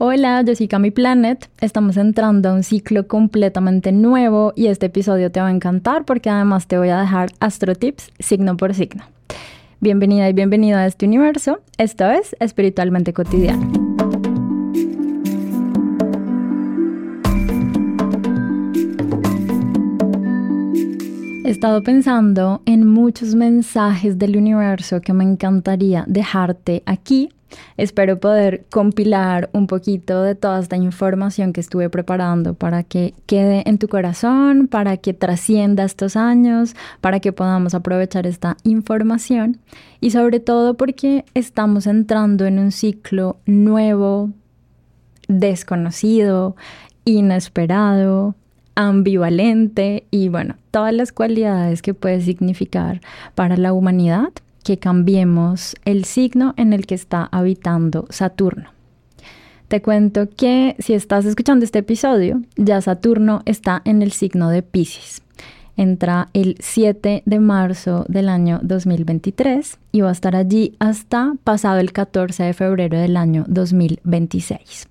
Hola, yo soy Cami Planet. Estamos entrando a un ciclo completamente nuevo y este episodio te va a encantar porque además te voy a dejar astro tips signo por signo. Bienvenida y bienvenido a este universo. Esto es Espiritualmente Cotidiano. He estado pensando en muchos mensajes del universo que me encantaría dejarte aquí Espero poder compilar un poquito de toda esta información que estuve preparando para que quede en tu corazón, para que trascienda estos años, para que podamos aprovechar esta información. Y sobre todo porque estamos entrando en un ciclo nuevo, desconocido, inesperado, ambivalente y bueno, todas las cualidades que puede significar para la humanidad que cambiemos el signo en el que está habitando Saturno. Te cuento que si estás escuchando este episodio, ya Saturno está en el signo de Pisces. Entra el 7 de marzo del año 2023 y va a estar allí hasta pasado el 14 de febrero del año 2026.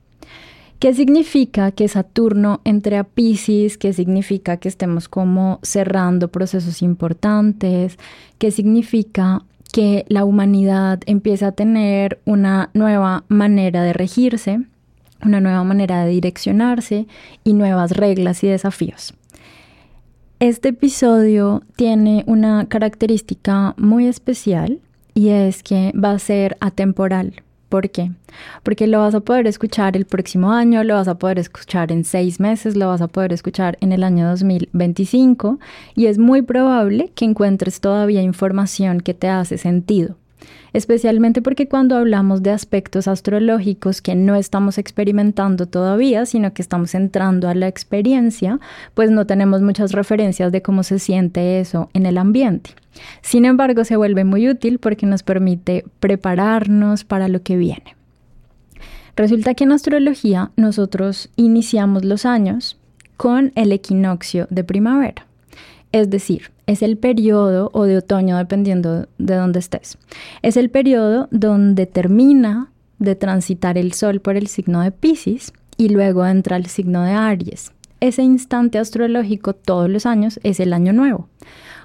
¿Qué significa que Saturno entre a Pisces? ¿Qué significa que estemos como cerrando procesos importantes? ¿Qué significa que la humanidad empieza a tener una nueva manera de regirse, una nueva manera de direccionarse y nuevas reglas y desafíos. Este episodio tiene una característica muy especial y es que va a ser atemporal. ¿Por qué? Porque lo vas a poder escuchar el próximo año, lo vas a poder escuchar en seis meses, lo vas a poder escuchar en el año 2025 y es muy probable que encuentres todavía información que te hace sentido especialmente porque cuando hablamos de aspectos astrológicos que no estamos experimentando todavía, sino que estamos entrando a la experiencia, pues no tenemos muchas referencias de cómo se siente eso en el ambiente. Sin embargo, se vuelve muy útil porque nos permite prepararnos para lo que viene. Resulta que en astrología nosotros iniciamos los años con el equinoccio de primavera. Es decir, es el periodo, o de otoño, dependiendo de dónde estés, es el periodo donde termina de transitar el Sol por el signo de Pisces y luego entra el signo de Aries. Ese instante astrológico todos los años es el año nuevo.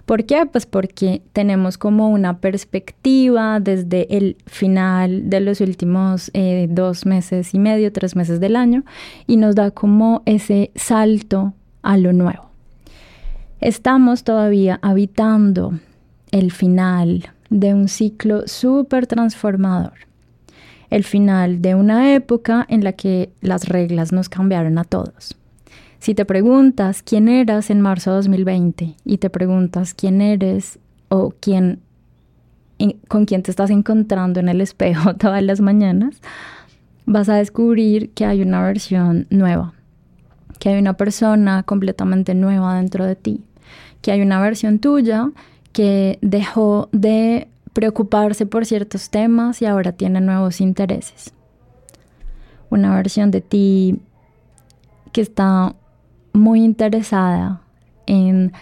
¿Por qué? Pues porque tenemos como una perspectiva desde el final de los últimos eh, dos meses y medio, tres meses del año, y nos da como ese salto a lo nuevo. Estamos todavía habitando el final de un ciclo súper transformador. El final de una época en la que las reglas nos cambiaron a todos. Si te preguntas quién eras en marzo de 2020 y te preguntas quién eres o quién con quién te estás encontrando en el espejo todas las mañanas, vas a descubrir que hay una versión nueva, que hay una persona completamente nueva dentro de ti que hay una versión tuya que dejó de preocuparse por ciertos temas y ahora tiene nuevos intereses. Una versión de ti que está muy interesada en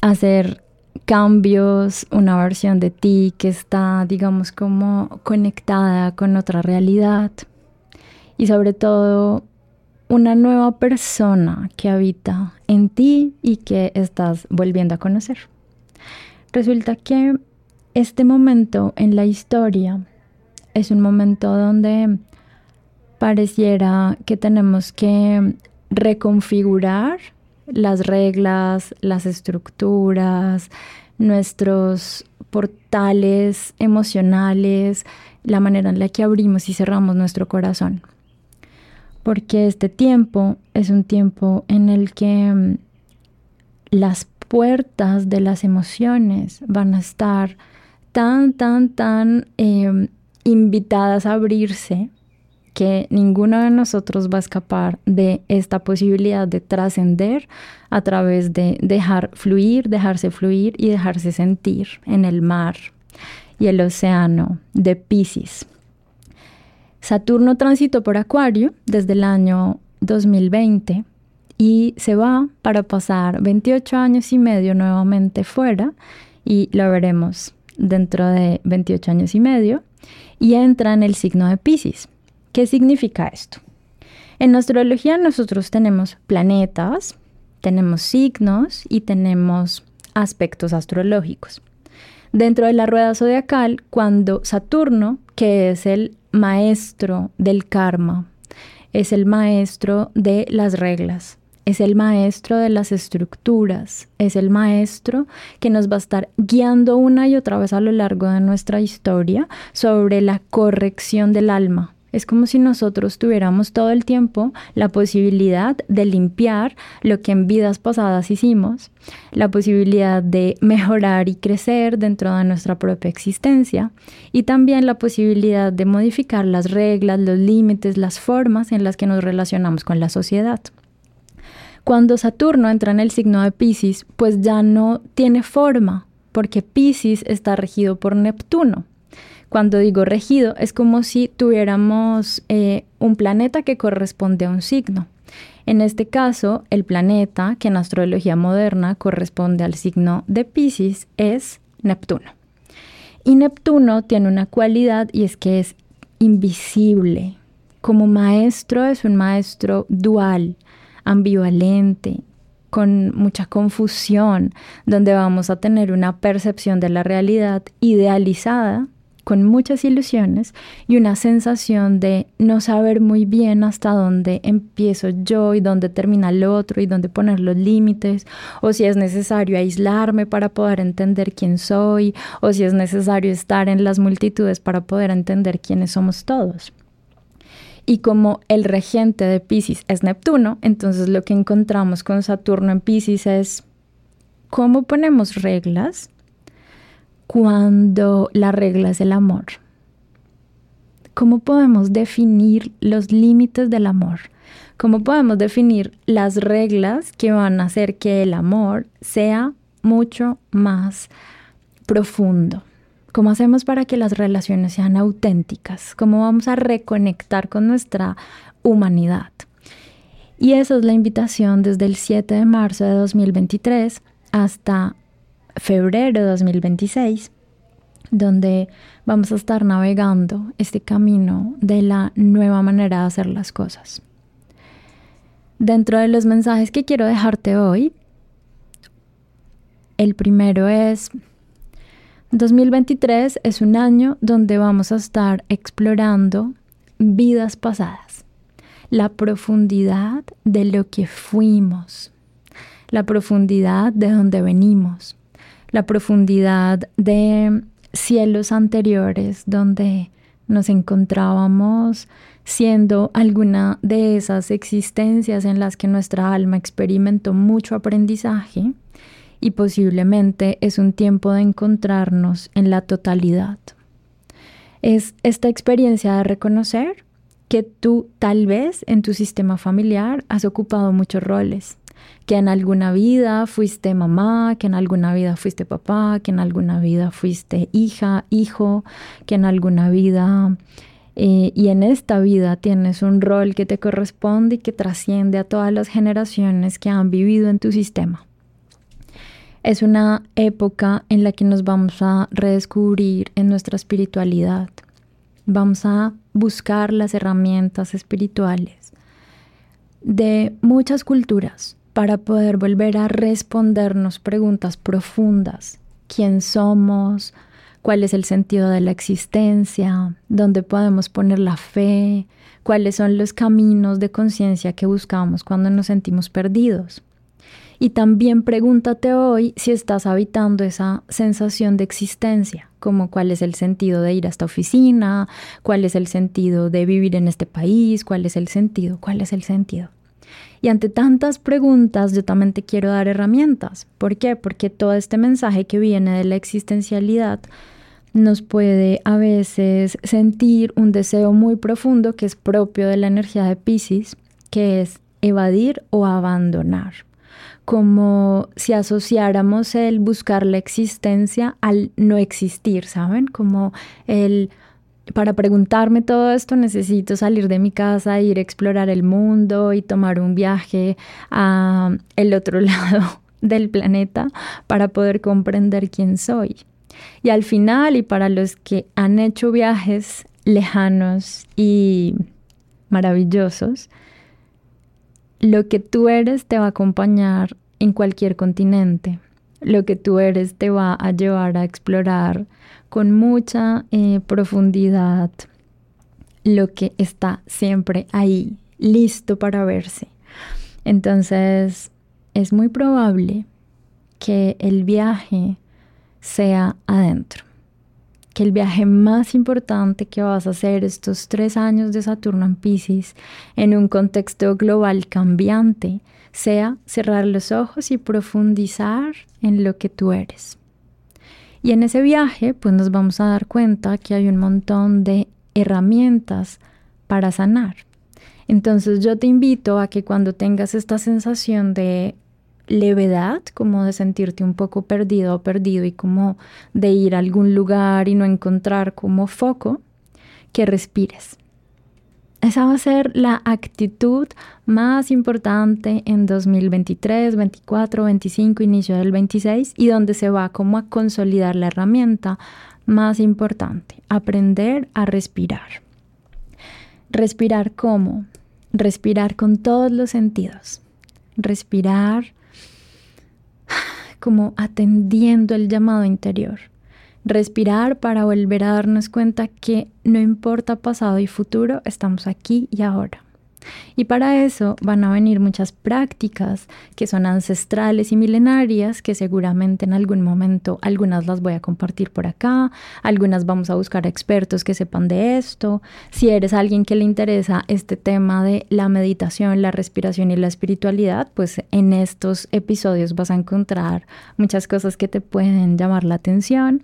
hacer cambios, una versión de ti que está, digamos, como conectada con otra realidad y sobre todo una nueva persona que habita en ti y que estás volviendo a conocer. Resulta que este momento en la historia es un momento donde pareciera que tenemos que reconfigurar las reglas, las estructuras, nuestros portales emocionales, la manera en la que abrimos y cerramos nuestro corazón porque este tiempo es un tiempo en el que mm, las puertas de las emociones van a estar tan, tan, tan em, invitadas a abrirse que ninguno de nosotros va a escapar de esta posibilidad de trascender a través de dejar fluir, dejarse fluir y dejarse sentir en el mar y el océano de Pisces. Saturno transitó por Acuario desde el año 2020 y se va para pasar 28 años y medio nuevamente fuera y lo veremos dentro de 28 años y medio y entra en el signo de Pisces, ¿Qué significa esto? En astrología nosotros tenemos planetas, tenemos signos y tenemos aspectos astrológicos. Dentro de la rueda zodiacal, cuando Saturno, que es el maestro del karma, es el maestro de las reglas, es el maestro de las estructuras, es el maestro que nos va a estar guiando una y otra vez a lo largo de nuestra historia sobre la corrección del alma, es como si nosotros tuviéramos todo el tiempo la posibilidad de limpiar lo que en vidas pasadas hicimos, la posibilidad de mejorar y crecer dentro de nuestra propia existencia y también la posibilidad de modificar las reglas, los límites, las formas en las que nos relacionamos con la sociedad. Cuando Saturno entra en el signo de Pisces, pues ya no tiene forma, porque Pisces está regido por Neptuno. Cuando digo regido, es como si tuviéramos eh, un planeta que corresponde a un signo. En este caso, el planeta, que en astrología moderna corresponde al signo de Pisces, es Neptuno. Y Neptuno tiene una cualidad y es que es invisible. Como maestro es un maestro dual, ambivalente, con mucha confusión, donde vamos a tener una percepción de la realidad idealizada con muchas ilusiones y una sensación de no saber muy bien hasta dónde empiezo yo y dónde termina el otro y dónde poner los límites, o si es necesario aislarme para poder entender quién soy, o si es necesario estar en las multitudes para poder entender quiénes somos todos. Y como el regente de Pisces es Neptuno, entonces lo que encontramos con Saturno en Pisces es cómo ponemos reglas cuando la regla es el amor? ¿Cómo podemos definir los límites del amor? ¿Cómo podemos definir las reglas que van a hacer que el amor sea mucho más profundo? ¿Cómo hacemos para que las relaciones sean auténticas? ¿Cómo vamos a reconectar con nuestra humanidad? Y esa es la invitación desde el 7 de marzo de 2023 hasta febrero de 2026, donde vamos a estar navegando este camino de la nueva manera de hacer las cosas. Dentro de los mensajes que quiero dejarte hoy, el primero es, 2023 es un año donde vamos a estar explorando vidas pasadas, la profundidad de lo que fuimos, la profundidad de donde venimos, la profundidad de cielos anteriores donde nos encontrábamos siendo alguna de esas existencias en las que nuestra alma experimentó mucho aprendizaje y posiblemente es un tiempo de encontrarnos en la totalidad. Es esta experiencia de reconocer que tú tal vez en tu sistema familiar has ocupado muchos roles que en alguna vida fuiste mamá, que en alguna vida fuiste papá, que en alguna vida fuiste hija, hijo, que en alguna vida eh, y en esta vida tienes un rol que te corresponde y que trasciende a todas las generaciones que han vivido en tu sistema. Es una época en la que nos vamos a redescubrir en nuestra espiritualidad. Vamos a buscar las herramientas espirituales de muchas culturas, para poder volver a respondernos preguntas profundas. ¿Quién somos? ¿Cuál es el sentido de la existencia? ¿Dónde podemos poner la fe? ¿Cuáles son los caminos de conciencia que buscamos cuando nos sentimos perdidos? Y también pregúntate hoy si estás habitando esa sensación de existencia, como cuál es el sentido de ir a esta oficina, cuál es el sentido de vivir en este país, cuál es el sentido, cuál es el sentido. Y ante tantas preguntas, yo también te quiero dar herramientas. ¿Por qué? Porque todo este mensaje que viene de la existencialidad nos puede a veces sentir un deseo muy profundo que es propio de la energía de Pisces, que es evadir o abandonar. Como si asociáramos el buscar la existencia al no existir, ¿saben? Como el para preguntarme todo esto necesito salir de mi casa, ir a explorar el mundo y tomar un viaje a el otro lado del planeta para poder comprender quién soy. Y al final, y para los que han hecho viajes lejanos y maravillosos, lo que tú eres te va a acompañar en cualquier continente. Lo que tú eres te va a llevar a explorar con mucha eh, profundidad lo que está siempre ahí, listo para verse. Entonces, es muy probable que el viaje sea adentro, que el viaje más importante que vas a hacer estos tres años de Saturno en Pisces en un contexto global cambiante sea cerrar los ojos y profundizar en lo que tú eres. Y en ese viaje, pues nos vamos a dar cuenta que hay un montón de herramientas para sanar. Entonces yo te invito a que cuando tengas esta sensación de levedad, como de sentirte un poco perdido o perdido y como de ir a algún lugar y no encontrar como foco, que respires. Esa va a ser la actitud más importante en 2023, 24, 25, inicio del 26 y donde se va como a consolidar la herramienta más importante, aprender a respirar. Respirar cómo? Respirar con todos los sentidos. Respirar como atendiendo el llamado interior. Respirar para volver a darnos cuenta que no importa pasado y futuro, estamos aquí y ahora. Y para eso van a venir muchas prácticas que son ancestrales y milenarias, que seguramente en algún momento algunas las voy a compartir por acá, algunas vamos a buscar expertos que sepan de esto. Si eres alguien que le interesa este tema de la meditación, la respiración y la espiritualidad, pues en estos episodios vas a encontrar muchas cosas que te pueden llamar la atención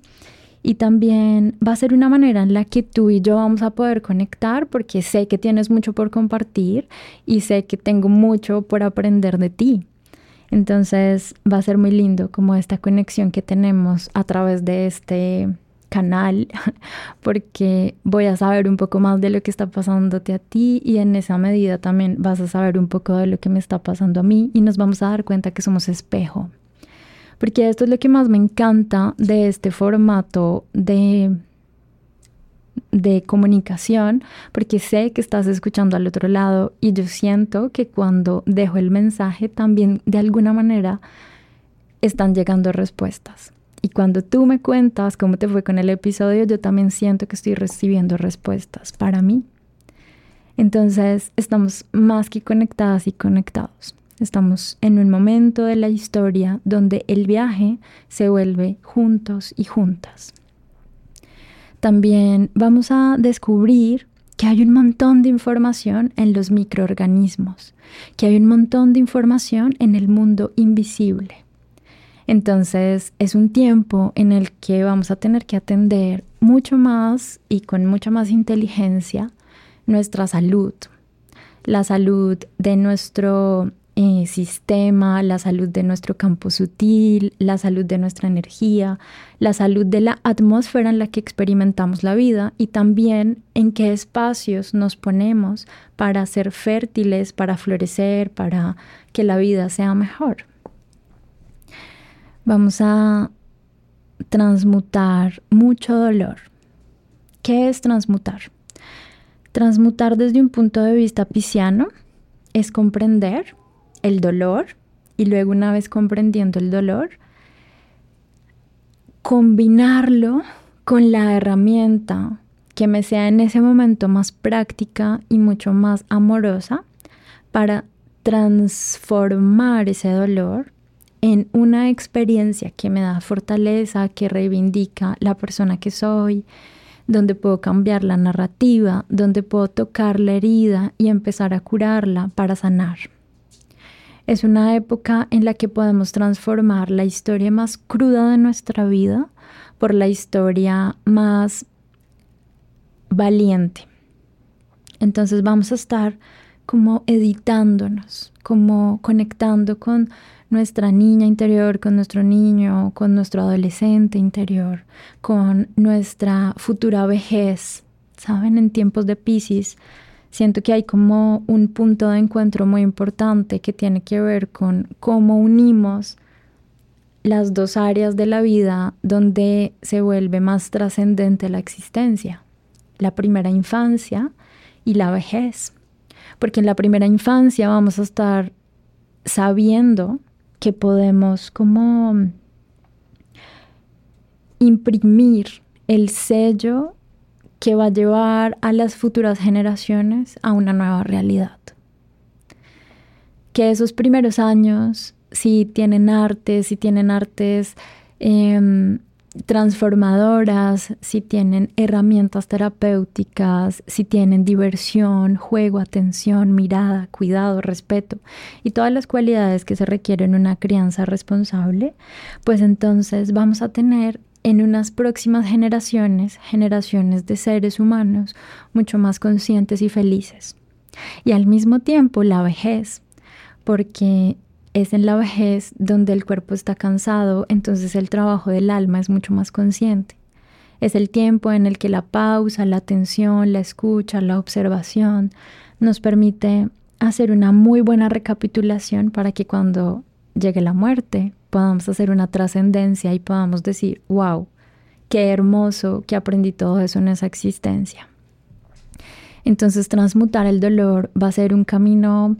y también va a ser una manera en la que tú y yo vamos a poder conectar porque sé que tienes mucho por compartir y sé que tengo mucho por aprender de ti. Entonces va a ser muy lindo como esta conexión que tenemos a través de este canal porque voy a saber un poco más de lo que está pasándote a ti y en esa medida también vas a saber un poco de lo que me está pasando a mí y nos vamos a dar cuenta que somos espejo porque esto es lo que más me encanta de este formato de, de comunicación, porque sé que estás escuchando al otro lado y yo siento que cuando dejo el mensaje también de alguna manera están llegando respuestas. Y cuando tú me cuentas cómo te fue con el episodio, yo también siento que estoy recibiendo respuestas para mí. Entonces estamos más que conectadas y conectados. Estamos en un momento de la historia donde el viaje se vuelve juntos y juntas. También vamos a descubrir que hay un montón de información en los microorganismos, que hay un montón de información en el mundo invisible. Entonces es un tiempo en el que vamos a tener que atender mucho más y con mucha más inteligencia nuestra salud, la salud de nuestro eh, sistema, la salud de nuestro campo sutil, la salud de nuestra energía, la salud de la atmósfera en la que experimentamos la vida y también en qué espacios nos ponemos para ser fértiles, para florecer, para que la vida sea mejor. Vamos a transmutar mucho dolor. ¿Qué es transmutar? Transmutar desde un punto de vista pisciano es comprender el dolor y luego una vez comprendiendo el dolor, combinarlo con la herramienta que me sea en ese momento más práctica y mucho más amorosa para transformar ese dolor en una experiencia que me da fortaleza, que reivindica la persona que soy, donde puedo cambiar la narrativa, donde puedo tocar la herida y empezar a curarla para sanar. Es una época en la que podemos transformar la historia más cruda de nuestra vida por la historia más valiente. Entonces vamos a estar como editándonos, como conectando con nuestra niña interior, con nuestro niño, con nuestro adolescente interior, con nuestra futura vejez. Saben, en tiempos de Pisces siento que hay como un punto de encuentro muy importante que tiene que ver con cómo unimos las dos áreas de la vida donde se vuelve más trascendente la existencia, la primera infancia y la vejez. porque en la primera infancia vamos a estar sabiendo que podemos como imprimir el sello que va a llevar a las futuras generaciones a una nueva realidad. Que esos primeros años, si tienen artes, si tienen artes em, transformadoras, si tienen herramientas terapéuticas, si tienen diversión, juego, atención, mirada, cuidado, respeto y todas las cualidades que se requieren en una crianza responsable, pues entonces vamos a tener en unas próximas generaciones, generaciones de seres humanos mucho más conscientes y felices. Y al mismo tiempo la vejez, porque es en la vejez donde el cuerpo está cansado, entonces el trabajo del alma es mucho más consciente. Es el tiempo en el que la pausa, la atención, la escucha, la observación nos permite hacer una muy buena recapitulación para que cuando llegue la muerte podamos hacer una trascendencia y podamos decir, wow, qué hermoso que aprendí todo eso en esa existencia. Entonces transmutar el dolor va a ser un camino,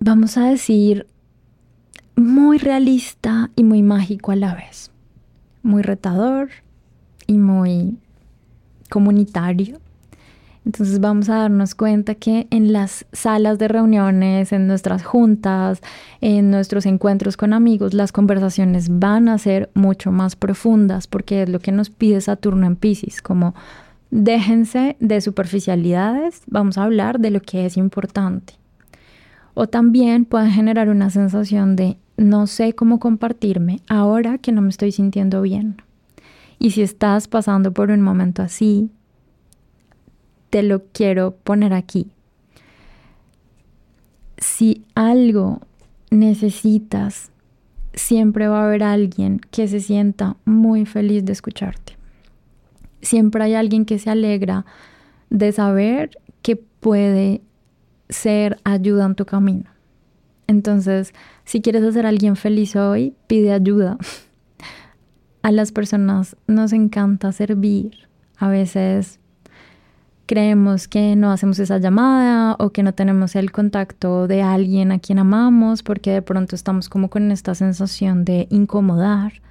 vamos a decir, muy realista y muy mágico a la vez. Muy retador y muy comunitario entonces vamos a darnos cuenta que en las salas de reuniones, en nuestras juntas, en nuestros encuentros con amigos, las conversaciones van a ser mucho más profundas porque es lo que nos pide Saturno en Pisces, como déjense de superficialidades, vamos a hablar de lo que es importante. O también pueden generar una sensación de no sé cómo compartirme ahora que no me estoy sintiendo bien. Y si estás pasando por un momento así, te lo quiero poner aquí. Si algo necesitas, siempre va a haber alguien que se sienta muy feliz de escucharte. Siempre hay alguien que se alegra de saber que puede ser ayuda en tu camino. Entonces, si quieres hacer a alguien feliz hoy, pide ayuda. A las personas nos encanta servir. A veces creemos que no hacemos esa llamada o que no tenemos el contacto de alguien a quien amamos porque de pronto estamos como con esta sensación de incomodar,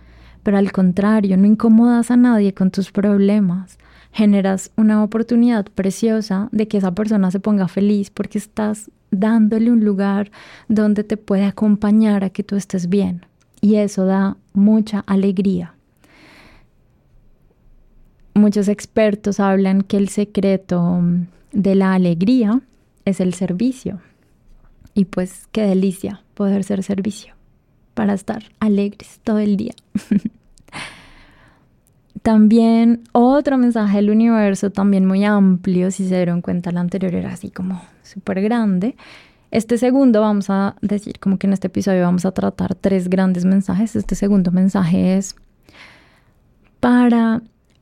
pero al contrario, no incomodas a nadie con tus problemas. Generas una oportunidad preciosa de que esa persona se ponga feliz porque estás dándole un lugar donde te puede acompañar a que tú estés bien. Y eso da mucha alegría. Muchos expertos hablan que el secreto de la alegría es el servicio. Y pues qué delicia poder ser servicio para estar alegres todo el día. también otro mensaje del universo, también muy amplio, si se dieron cuenta, el anterior era así como súper grande. Este segundo vamos a decir, como que en este episodio vamos a tratar tres grandes mensajes. Este segundo mensaje es para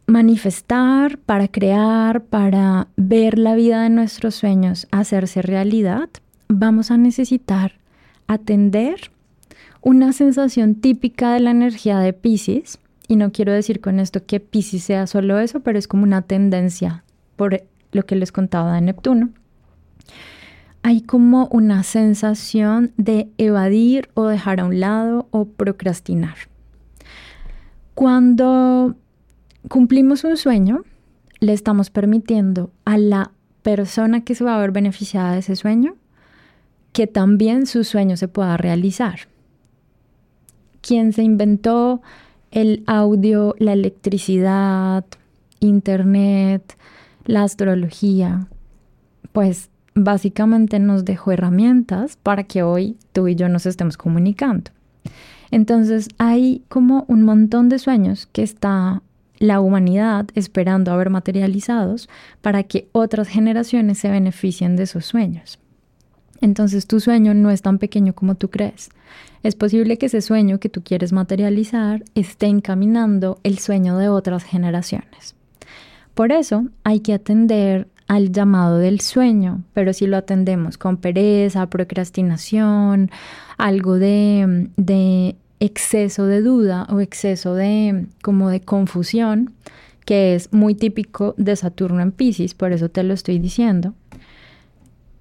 manifestar, para crear, para ver la vida de nuestros sueños hacerse realidad, vamos a necesitar atender una sensación típica de la energía de Pisces. Y no quiero decir con esto que Pisces sea solo eso, pero es como una tendencia por lo que les contaba de Neptuno. Hay como una sensación de evadir o dejar a un lado o procrastinar. Cuando cumplimos un sueño, le estamos permitiendo a la persona que se va a ver beneficiada de ese sueño que también su sueño se pueda realizar. Quien se inventó el audio, la electricidad, internet, la astrología, pues básicamente nos dejó herramientas para que hoy tú y yo nos estemos comunicando. Entonces hay como un montón de sueños que está la humanidad esperando a ver materializados para que otras generaciones se beneficien de esos sueños. Entonces tu sueño no es tan pequeño como tú crees. Es posible que ese sueño que tú quieres materializar esté encaminando el sueño de otras generaciones. Por eso hay que atender al llamado del sueño, pero si lo atendemos con pereza, procrastinación, algo de, de exceso de duda o exceso de como de confusión, que es muy típico de Saturno en Pisces, por eso te lo estoy diciendo.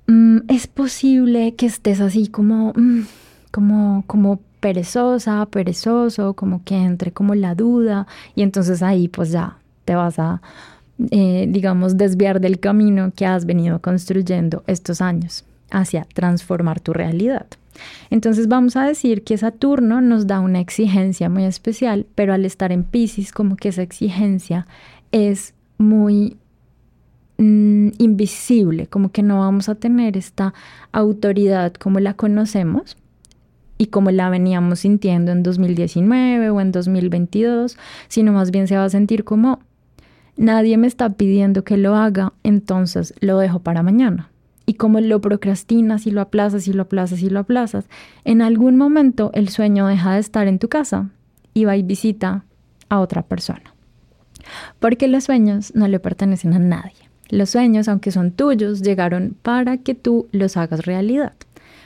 mm, es posible que estés así como, mm, como, como perezosa, perezoso, como que entre como la duda y entonces ahí pues ya te vas a, eh, digamos, desviar del camino que has venido construyendo estos años hacia transformar tu realidad. Entonces vamos a decir que Saturno nos da una exigencia muy especial, pero al estar en Pisces como que esa exigencia es muy mm, invisible, como que no vamos a tener esta autoridad como la conocemos y como la veníamos sintiendo en 2019 o en 2022, sino más bien se va a sentir como nadie me está pidiendo que lo haga, entonces lo dejo para mañana. Y como lo procrastinas y lo aplazas y lo aplazas y lo aplazas, en algún momento el sueño deja de estar en tu casa y va y visita a otra persona. Porque los sueños no le pertenecen a nadie. Los sueños, aunque son tuyos, llegaron para que tú los hagas realidad,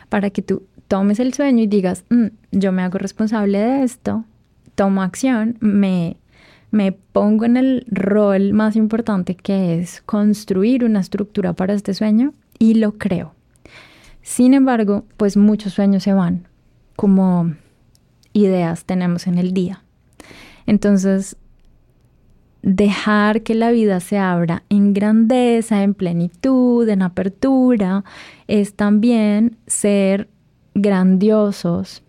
para que tú tomes el sueño y digas, mm, yo me hago responsable de esto, tomo acción, me, me pongo en el rol más importante que es construir una estructura para este sueño y lo creo. Sin embargo, pues muchos sueños se van como ideas tenemos en el día. Entonces, dejar que la vida se abra en grandeza, en plenitud, en apertura, es también ser grandiosos,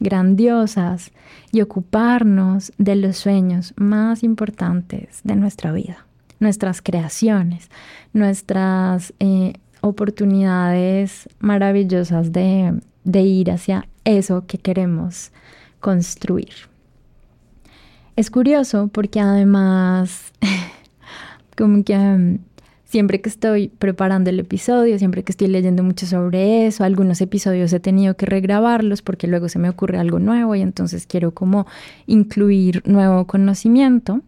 grandiosas y ocuparnos de los sueños más importantes de nuestra vida, nuestras creaciones, nuestras eh, oportunidades maravillosas de, ir hacia eso que queremos construir. Es curioso porque además, como que mm, siempre que estoy preparando el episodio, siempre que estoy leyendo mucho sobre eso, algunos episodios he tenido que regrabarlos porque luego se me ocurre algo nuevo y entonces quiero como incluir nuevo conocimiento.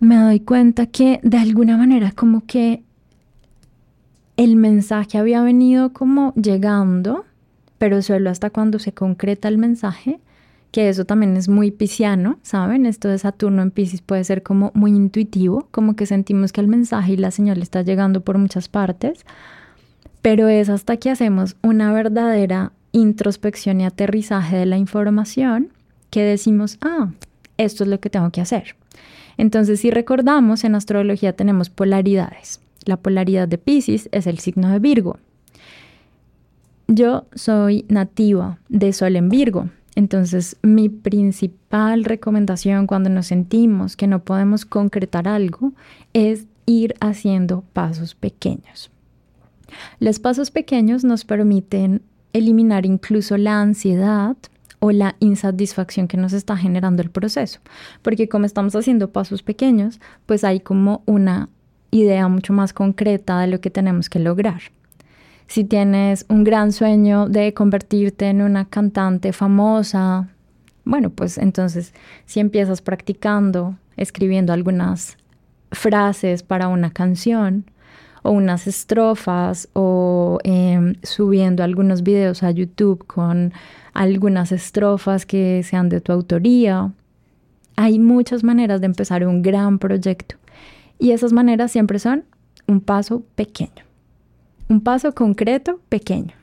Me doy cuenta que de alguna manera como que el mensaje había venido como llegando, pero solo hasta cuando se concreta el mensaje que eso también es muy pisciano, ¿saben? Esto de Saturno en Piscis puede ser como muy intuitivo, como que sentimos que el mensaje y la señal está llegando por muchas partes, pero es hasta que hacemos una verdadera introspección y aterrizaje de la información que decimos, ah, esto es lo que tengo que hacer. Entonces, si recordamos, en astrología tenemos polaridades. La polaridad de Piscis es el signo de Virgo. Yo soy nativa de Sol en Virgo, entonces, mi principal recomendación cuando nos sentimos que no podemos concretar algo es ir haciendo pasos pequeños. Los pasos pequeños nos permiten eliminar incluso la ansiedad o la insatisfacción que nos está generando el proceso, porque como estamos haciendo pasos pequeños, pues hay como una idea mucho más concreta de lo que tenemos que lograr si tienes un gran sueño de convertirte en una cantante famosa, bueno, pues entonces si empiezas practicando, escribiendo algunas frases para una canción o unas estrofas o em, subiendo algunos videos a YouTube con algunas estrofas que sean de tu autoría. Hay muchas maneras de empezar un gran proyecto y esas maneras siempre son un paso pequeño un paso concreto pequeño.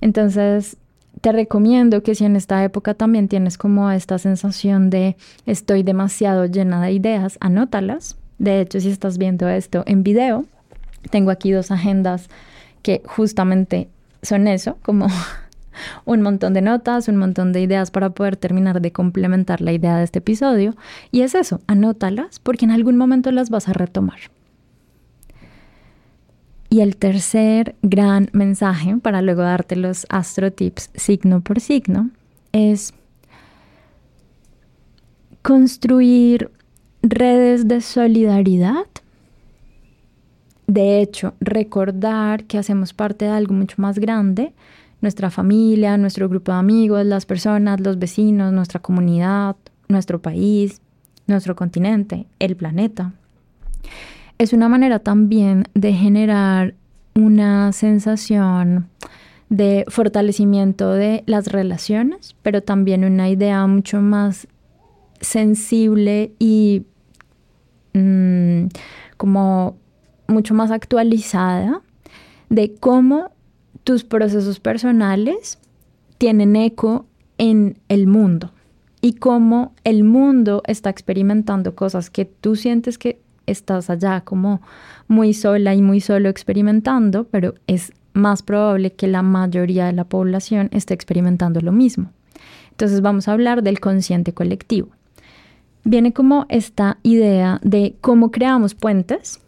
Entonces, te recomiendo que si en esta época también tienes como esta sensación de estoy demasiado llena de ideas, anótalas. De hecho, si estás viendo esto en video, tengo aquí dos agendas que justamente son eso, como un montón de notas, un montón de ideas para poder terminar de complementar la idea de este episodio. Y es eso, anótalas porque en algún momento las vas a retomar. Y el tercer gran mensaje, para luego darte los astro tips signo por signo, es construir redes de solidaridad. De hecho, recordar que hacemos parte de algo mucho más grande, nuestra familia, nuestro grupo de amigos, las personas, los vecinos, nuestra comunidad, nuestro país, nuestro continente, el planeta. Es una manera también de generar una sensación de fortalecimiento de las relaciones, pero también una idea mucho más sensible y mm, como mucho más actualizada de cómo tus procesos personales tienen eco en el mundo y cómo el mundo está experimentando cosas que tú sientes que estás allá como muy sola y muy solo experimentando, pero es más probable que la mayoría de la población esté experimentando lo mismo. Entonces vamos a hablar del consciente colectivo. Viene como esta idea de cómo creamos puentes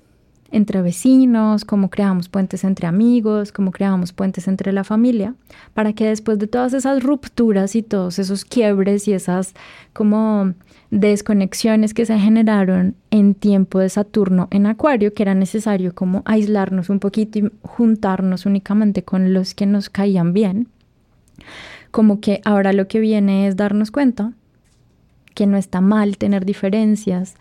entre vecinos, cómo creamos puentes entre amigos, cómo creamos puentes entre la familia, para que después de todas esas rupturas y todos esos quiebres y esas como desconexiones que se generaron en tiempo de Saturno en Acuario, que era necesario como aislarnos un poquito y juntarnos únicamente con los que nos caían bien, como que ahora lo que viene es darnos cuenta que no está mal tener diferencias,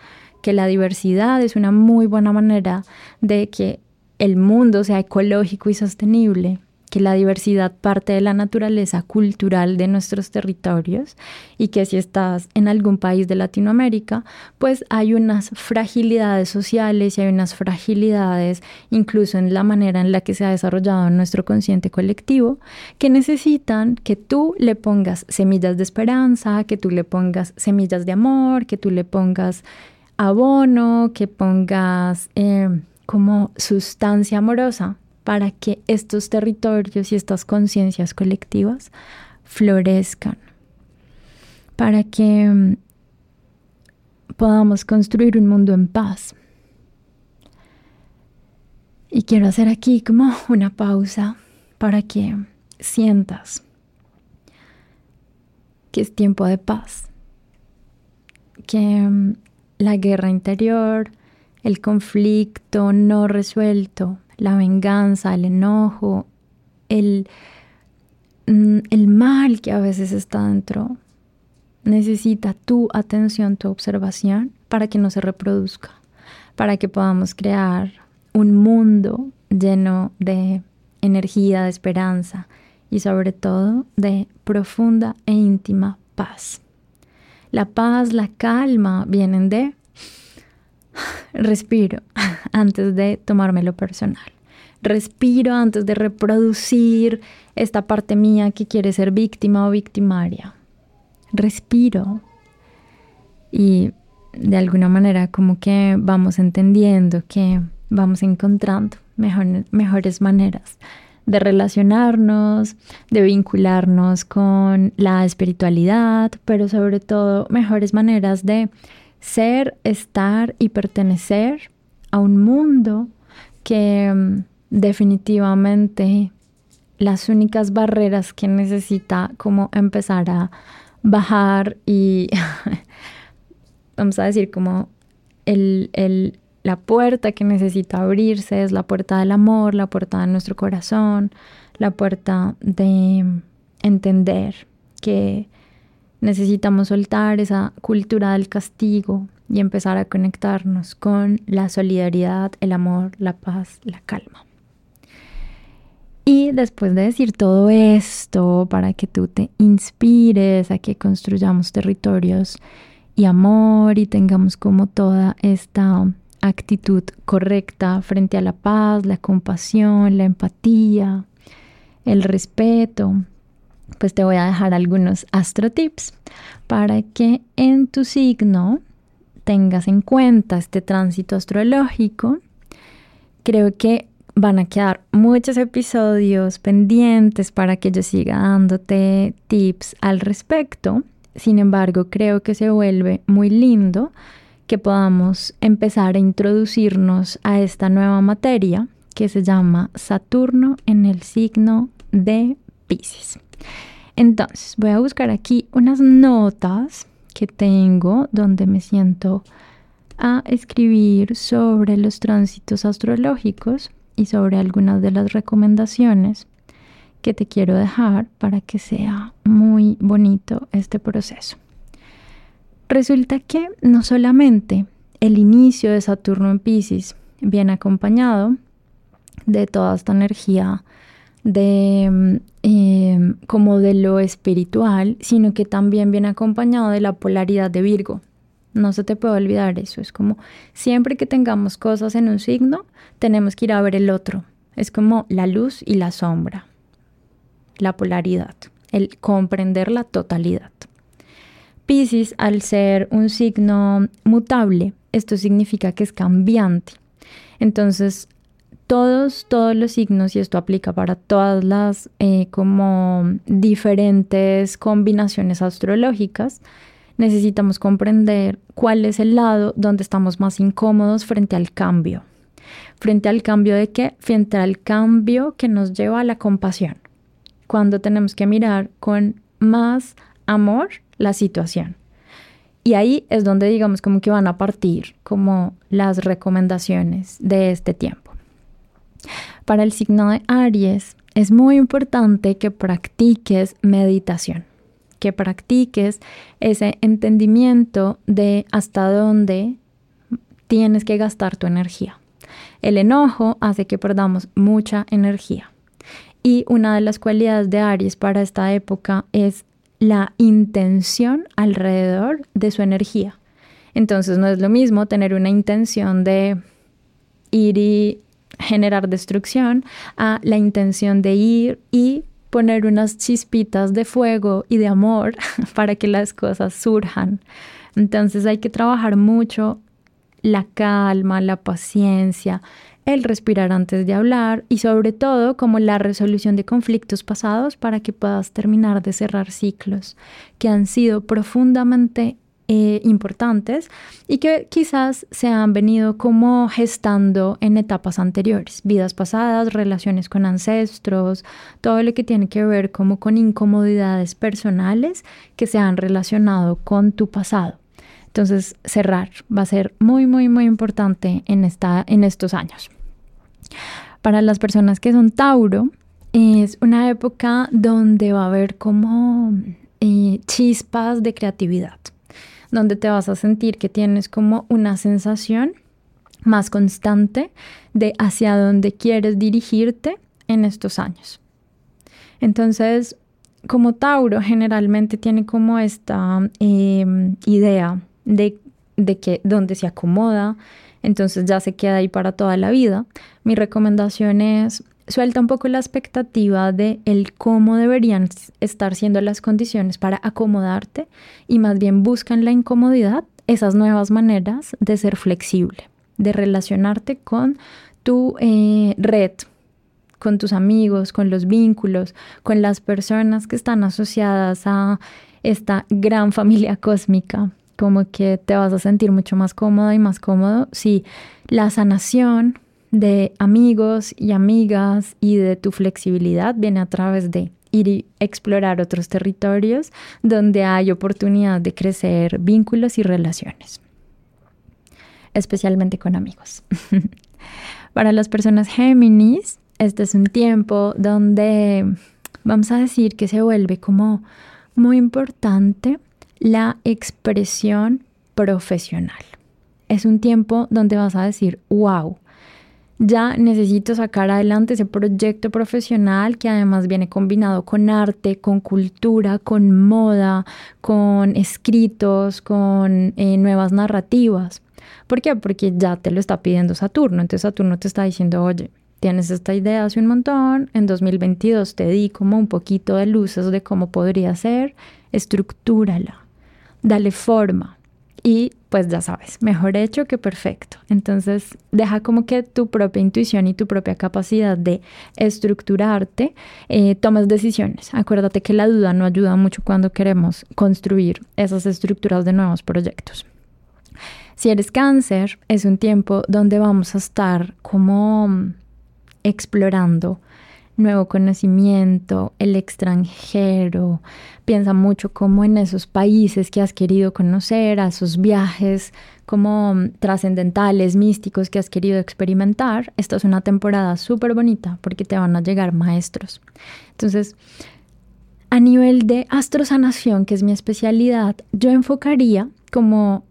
que la diversidad es una muy buena manera de que el mundo sea ecológico y sostenible, que la diversidad parte de la naturaleza cultural de nuestros territorios y que si estás en algún país de Latinoamérica, pues hay unas fragilidades sociales y hay unas fragilidades incluso en la manera en la que se ha desarrollado nuestro consciente colectivo que necesitan que tú le pongas semillas de esperanza, que tú le pongas semillas de amor, que tú le pongas abono, que pongas eh, como sustancia amorosa para que estos territorios y estas conciencias colectivas florezcan, para que mm, podamos construir un mundo en paz. Y quiero hacer aquí como una pausa para que sientas que es tiempo de paz, que mm, la guerra interior, el conflicto no resuelto, la venganza, el enojo, el, mm, el mal que a veces está dentro, necesita tu atención, tu observación para que no se reproduzca, para que podamos crear un mundo lleno de energía, de esperanza y sobre todo de profunda e íntima paz. La paz, la calma vienen de respiro antes de tomármelo personal. Respiro antes de reproducir esta parte mía que quiere ser víctima o victimaria. Respiro. Y de alguna manera como que vamos entendiendo que vamos encontrando mejores maneras de relacionarnos, de vincularnos con la espiritualidad, pero sobre todo mejores maneras de ser, estar y pertenecer a un mundo que mm, definitivamente las únicas barreras que necesita como empezar a bajar y vamos a decir como el, el, la puerta que necesita abrirse es la puerta del amor, la puerta de nuestro corazón, la puerta de entender que necesitamos soltar esa cultura del castigo y empezar a conectarnos con la solidaridad, el amor, la paz, la calma. Y después de decir todo esto, para que tú te inspires a que construyamos territorios y amor y tengamos como toda esta actitud correcta frente a la paz, la compasión, la empatía, el respeto, pues te voy a dejar algunos astro tips para que en tu signo tengas en cuenta este tránsito astrológico. Creo que van a quedar muchos episodios pendientes para que yo siga dándote tips al respecto. Sin embargo, creo que se vuelve muy lindo que podamos empezar a introducirnos a esta nueva materia que se llama Saturno en el signo de Pisces. Entonces, voy a buscar aquí unas notas que tengo donde me siento a escribir sobre los tránsitos astrológicos y sobre algunas de las recomendaciones que te quiero dejar para que sea muy bonito este proceso. Resulta que no solamente el inicio de Saturno en Pisces viene acompañado de toda esta energía de em, como de lo espiritual, sino que también viene acompañado de la polaridad de Virgo. No se te puede olvidar eso. Es como siempre que tengamos cosas en un signo, tenemos que ir a ver el otro. Es como la luz y la sombra, la polaridad, el comprender la totalidad. Pisces, al ser un signo mutable, esto significa que es cambiante. Entonces, todos, todos los signos, y esto aplica para todas las eh, como diferentes combinaciones astrológicas, necesitamos comprender cuál es el lado donde estamos más incómodos frente al cambio. ¿Frente al cambio de qué? Frente al cambio que nos lleva a la compasión. Cuando tenemos que mirar con más amor la situación. Y ahí es donde digamos como que van a partir como las recomendaciones de este tiempo. Para el signo de Aries es muy importante que practiques meditación, que practiques ese entendimiento de hasta dónde tienes que gastar tu energía. El enojo hace que perdamos mucha energía. Y una de las cualidades de Aries para esta época es la intención alrededor de su energía. Entonces no es lo mismo tener una intención de ir y generar destrucción a la intención de ir y poner unas chispitas de fuego y de amor para que las cosas surjan. Entonces hay que trabajar mucho la calma, la paciencia, el respirar antes de hablar y sobre todo como la resolución de conflictos pasados para que puedas terminar de cerrar ciclos que han sido profundamente eh, importantes y que quizás se han venido como gestando en etapas anteriores, vidas pasadas, relaciones con ancestros, todo lo que tiene que ver como con incomodidades personales que se han relacionado con tu pasado. Entonces, cerrar va a ser muy, muy, muy importante en, esta, en estos años. Para las personas que son Tauro, es una época donde va a haber como eh, chispas de creatividad, donde te vas a sentir que tienes como una sensación más constante de hacia dónde quieres dirigirte en estos años. Entonces, como Tauro generalmente tiene como esta em, idea de, de que donde se acomoda, entonces ya se queda ahí para toda la vida. Mi recomendación es suelta un poco la expectativa de el cómo deberían estar siendo las condiciones para acomodarte y más bien busca en la incomodidad esas nuevas maneras de ser flexible, de relacionarte con tu eh, red, con tus amigos, con los vínculos, con las personas que están asociadas a esta gran familia cósmica como que te vas a sentir mucho más cómoda y más cómodo si la sanación de amigos y amigas y de tu flexibilidad viene a través de ir y explorar otros territorios donde hay oportunidad de crecer vínculos y relaciones, especialmente con amigos. Para las personas Géminis, este es un tiempo donde vamos a decir que se vuelve como muy importante la expresión profesional. Es un tiempo donde vas a decir, wow, ya necesito sacar adelante ese proyecto profesional que además viene combinado con arte, con cultura, con moda, con escritos, con eh, nuevas narrativas. ¿Por qué? Porque ya te lo está pidiendo Saturno. Entonces Saturno te está diciendo, oye, tienes esta idea hace un montón, en 2022 te di como un poquito de luces de cómo podría ser, estructúrala dale forma y pues ya sabes, mejor hecho que perfecto. Entonces deja como que tu propia intuición y tu propia capacidad de estructurarte eh, tomes decisiones. Acuérdate que la duda no ayuda mucho cuando queremos construir esas estructuras de nuevos proyectos. Si eres cáncer, es un tiempo donde vamos a estar como explorando nuevo conocimiento, el extranjero. Piensa mucho como en esos países que has querido conocer, a esos viajes como trascendentales, místicos que has querido experimentar. Esta es una temporada súper bonita porque te van a llegar maestros. Entonces, a nivel de astrosanación, que es mi especialidad, yo enfocaría como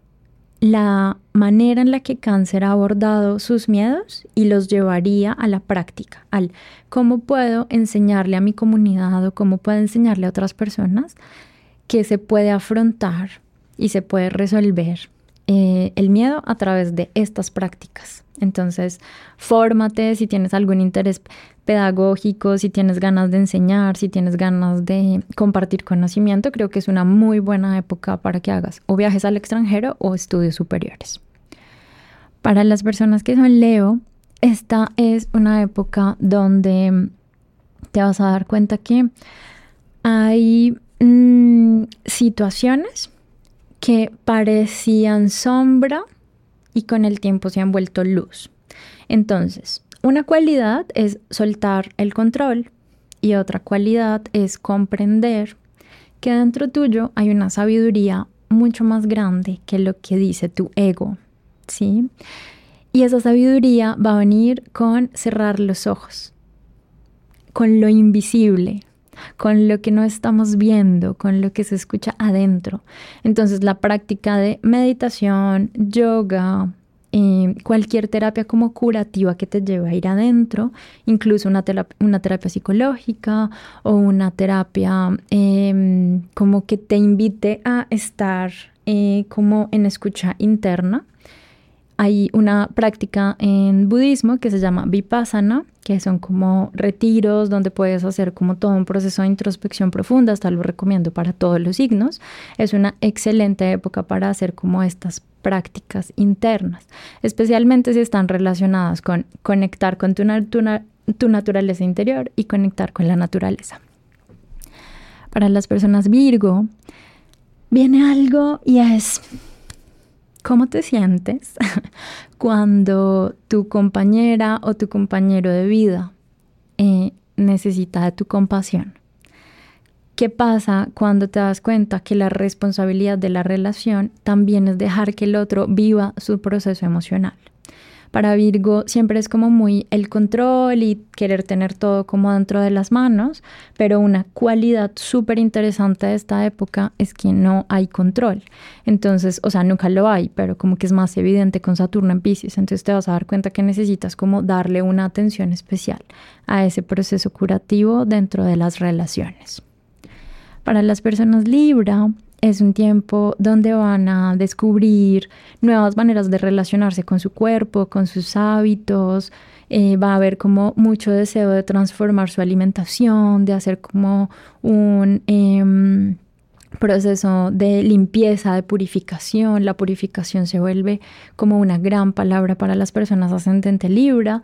la manera en la que cáncer ha abordado sus miedos y los llevaría a la práctica, al cómo puedo enseñarle a mi comunidad o cómo puedo enseñarle a otras personas que se puede afrontar y se puede resolver eh, el miedo a través de estas prácticas. Entonces, fórmate si tienes algún interés pedagógico, si tienes ganas de enseñar, si tienes ganas de compartir conocimiento, creo que es una muy buena época para que hagas o viajes al extranjero o estudios superiores. Para las personas que son Leo, esta es una época donde te vas a dar cuenta que hay mm, situaciones que parecían sombra y con el tiempo se han vuelto luz. Entonces, una cualidad es soltar el control y otra cualidad es comprender que dentro tuyo hay una sabiduría mucho más grande que lo que dice tu ego, ¿sí? Y esa sabiduría va a venir con cerrar los ojos, con lo invisible, con lo que no estamos viendo, con lo que se escucha adentro. Entonces la práctica de meditación, yoga, eh, cualquier terapia como curativa que te lleve a ir adentro, incluso una, terapia, psicológica o una terapia em, como que te invite a estar eh, como en escucha interna hay una práctica en budismo que se llama vipassana, que son como retiros donde puedes hacer como todo un proceso de introspección profunda, hasta lo recomiendo para todos los signos. Es una excelente época para hacer como estas prácticas internas, especialmente si están relacionadas con conectar con tu, tu naturaleza interior y conectar con la naturaleza. Para las personas Virgo, viene algo y es ¿Cómo te sientes cuando tu compañera o tu compañero de vida eh, necesita de tu compasión? ¿Qué pasa cuando te das cuenta que la responsabilidad de la relación también es dejar que el otro viva su proceso emocional? Para Virgo siempre es como muy el control y querer tener todo como dentro de las manos, pero una cualidad súper interesante de esta época es que no hay control. Entonces, o sea, nunca lo hay, pero como que es más evidente con Saturno en Pisces. Entonces te vas a dar cuenta que necesitas como darle una atención especial a ese proceso curativo dentro de las relaciones. Para las personas Libra, es un tiempo donde van a descubrir nuevas maneras de relacionarse con su cuerpo, con sus hábitos. Eh, va a haber como mucho deseo de transformar su alimentación, de hacer como un em, proceso de limpieza, de purificación. La purificación se vuelve como una gran palabra para las personas ascendente Libra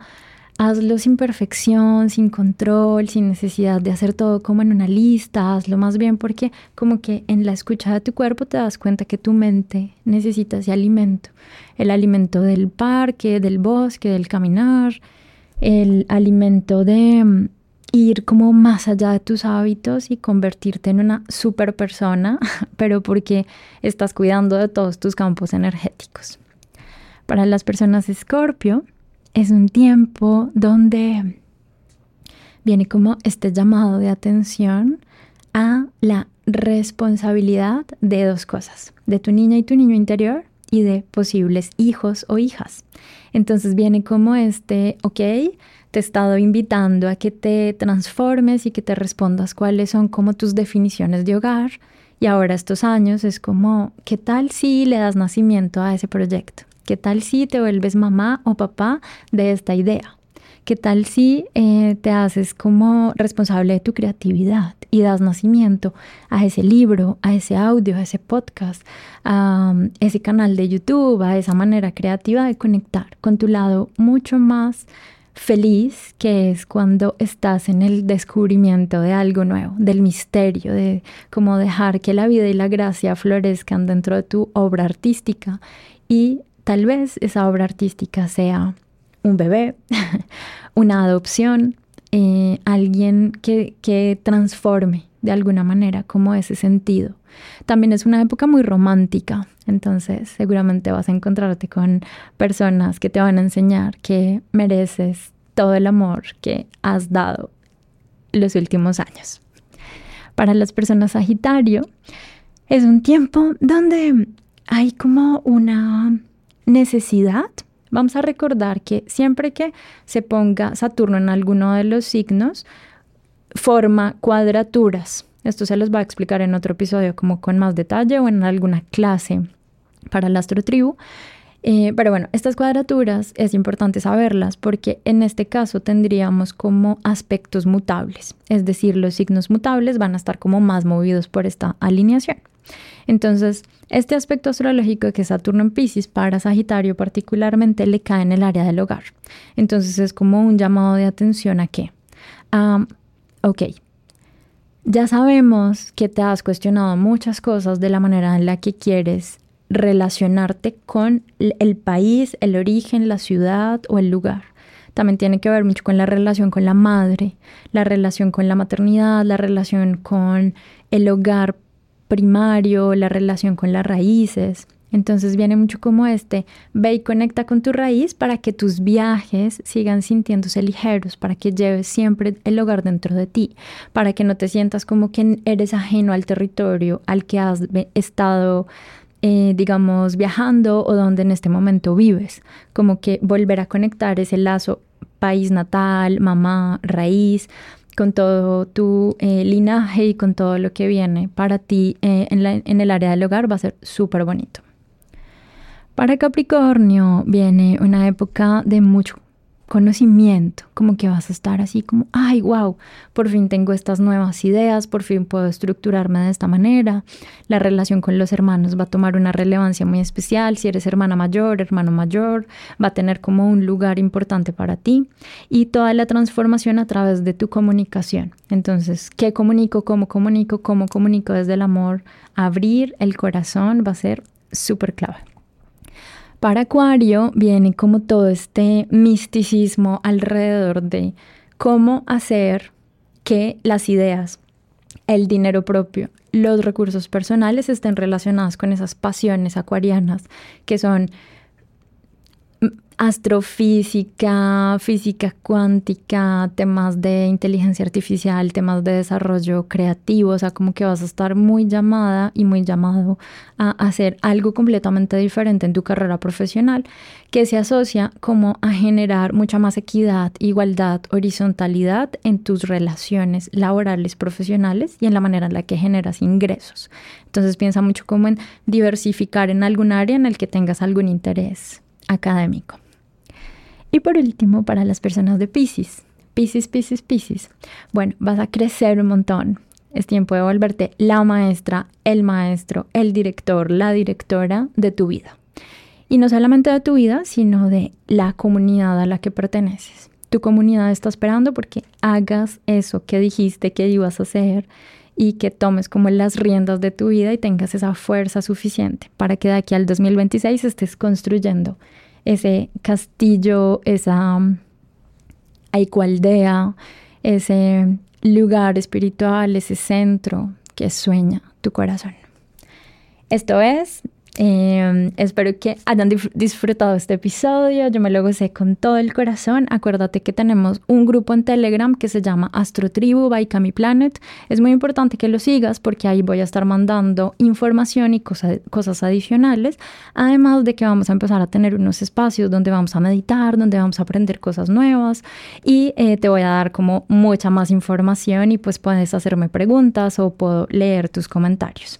hazlo sin perfección, sin control, sin necesidad de hacer todo como en una lista, hazlo más bien porque como que en la escucha de tu cuerpo te das cuenta que tu mente necesita ese alimento, el alimento del parque, del bosque, del caminar, el alimento de mm, ir como más allá de tus hábitos y convertirte en una super persona, pero porque estás cuidando de todos tus campos energéticos. Para las personas Escorpio, es un tiempo donde viene como este llamado de atención a la responsabilidad de dos cosas, de tu niña y tu niño interior y de posibles hijos o hijas. Entonces viene como este, ok, te he estado invitando a que te transformes y que te respondas cuáles son como tus definiciones de hogar. Y ahora estos años es como, ¿qué tal si le das nacimiento a ese proyecto? ¿Qué tal si te vuelves mamá o papá de esta idea? ¿Qué tal si eh, te haces como responsable de tu creatividad y das nacimiento a ese libro, a ese audio, a ese podcast, a ese canal de YouTube, a esa manera creativa de conectar con tu lado mucho más feliz, que es cuando estás en el descubrimiento de algo nuevo, del misterio, de cómo dejar que la vida y la gracia florezcan dentro de tu obra artística y Tal vez esa obra artística sea un bebé, una adopción, eh, alguien que, que transforme de alguna manera como ese sentido. También es una época muy romántica, entonces seguramente vas a encontrarte con personas que te van a enseñar que mereces todo el amor que has dado los últimos años. Para las personas Sagitario, es un tiempo donde hay como una necesidad, vamos a recordar que siempre que se ponga Saturno en alguno de los signos, forma cuadraturas. Esto se los va a explicar en otro episodio como con más detalle o en alguna clase para la astrotribu. Eh, pero bueno, estas cuadraturas es importante saberlas porque en este caso tendríamos como aspectos mutables, es decir, los signos mutables van a estar como más movidos por esta alineación. Entonces, este aspecto astrológico que Saturno en Pisces para Sagitario particularmente le cae en el área del hogar. Entonces es como un llamado de atención a qué. ok, ya sabemos que te has cuestionado muchas cosas de la manera en la que quieres relacionarte con el país, el origen, la ciudad o el lugar. También tiene que ver mucho con la relación con la madre, la relación con la maternidad, la relación con el hogar primario, la relación con las raíces. Entonces viene mucho como este, ve y conecta con tu raíz para que tus viajes sigan sintiéndose ligeros, para que lleves siempre el hogar dentro de ti, para que no te sientas como que eres ajeno al territorio al que has estado, eh, digamos, viajando o donde en este momento vives, como que volver a conectar ese lazo país natal, mamá, raíz, con todo tu eh, linaje y con todo lo que viene para ti eh, en, el área del hogar va a ser súper bonito. Para Capricornio viene una época de mucho conocimiento, como que vas a estar así como, ay, wow, por fin tengo estas nuevas ideas, por fin puedo estructurarme de esta manera. La relación con los hermanos va a tomar una relevancia muy especial. Si eres hermana mayor, hermano mayor, va a tener como un lugar importante para ti y toda la transformación a través de tu comunicación. Entonces, ¿qué comunico? ¿Cómo comunico? ¿Cómo comunico desde el amor? Abrir el corazón va a ser súper clave. Para Acuario viene como todo este misticismo alrededor de cómo hacer que las ideas, el dinero propio, los recursos personales estén relacionados con esas pasiones acuarianas que son astrofísica, física cuántica, temas de inteligencia artificial, temas de desarrollo creativo, o sea, como que vas a estar muy llamada y muy llamado a hacer algo completamente diferente en tu carrera profesional que se asocia como a generar mucha más equidad, igualdad, horizontalidad en tus relaciones laborales, profesionales y en la manera en la que generas ingresos. Entonces piensa mucho como en diversificar en algún área en el que tengas algún interés académico. Y por último, para las personas de Pisces. Pisces, Pisces, Pisces. Bueno, vas a crecer un montón. Es tiempo de volverte la maestra, el maestro, el director, la directora de tu vida. Y no solamente de tu vida, sino de la comunidad a la que perteneces. Tu comunidad está esperando porque hagas eso que dijiste que ibas a hacer y que tomes como las riendas de tu vida y tengas esa fuerza suficiente para que de aquí al 2026 estés construyendo ese castillo, esa aldea, ese lugar espiritual, ese centro que sueña tu corazón. Esto es Em, espero que hayan disfrutado este episodio. Yo me lo gocé con todo el corazón. Acuérdate que tenemos un grupo en Telegram que se llama Astro Tribu by Cami Planet. Es muy importante que lo sigas porque ahí voy a estar mandando información y cosas adicionales. Además de que vamos a empezar a tener unos espacios donde vamos a meditar, donde vamos a aprender cosas nuevas y eh, te voy a dar como mucha más información y pues puedes hacerme preguntas o puedo leer tus comentarios.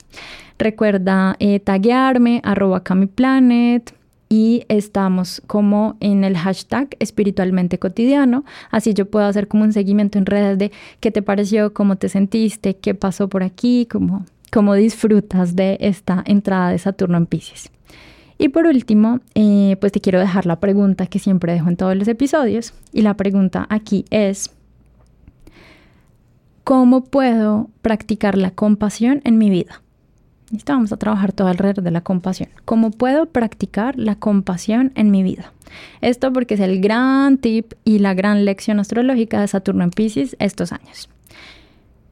Recuerda eh, taguearme, arroba camiplanet y estamos como en el hashtag espiritualmente cotidiano. Así yo puedo hacer como un seguimiento en redes de qué te pareció, cómo te sentiste, qué pasó por aquí, cómo, cómo disfrutas de esta entrada de Saturno en Pisces. Y por último, eh, pues te quiero dejar la pregunta que siempre dejo en todos los episodios. Y la pregunta aquí es, ¿cómo puedo practicar la compasión en mi vida? Vamos a trabajar todo alrededor de la compasión. ¿Cómo puedo practicar la compasión en mi vida? Esto porque es el gran tip y la gran lección astrológica de Saturno en Pisces estos años.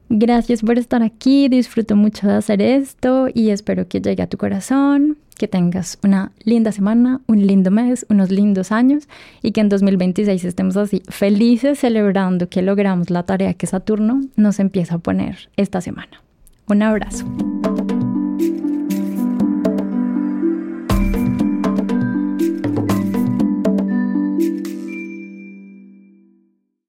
Gracias por estar aquí, disfruto mucho de hacer esto y espero que llegue a tu corazón, que tengas una linda semana, un lindo mes, unos lindos años y que en 2026 estemos así felices celebrando que logramos la tarea que Saturno nos empieza a poner esta semana. Un abrazo.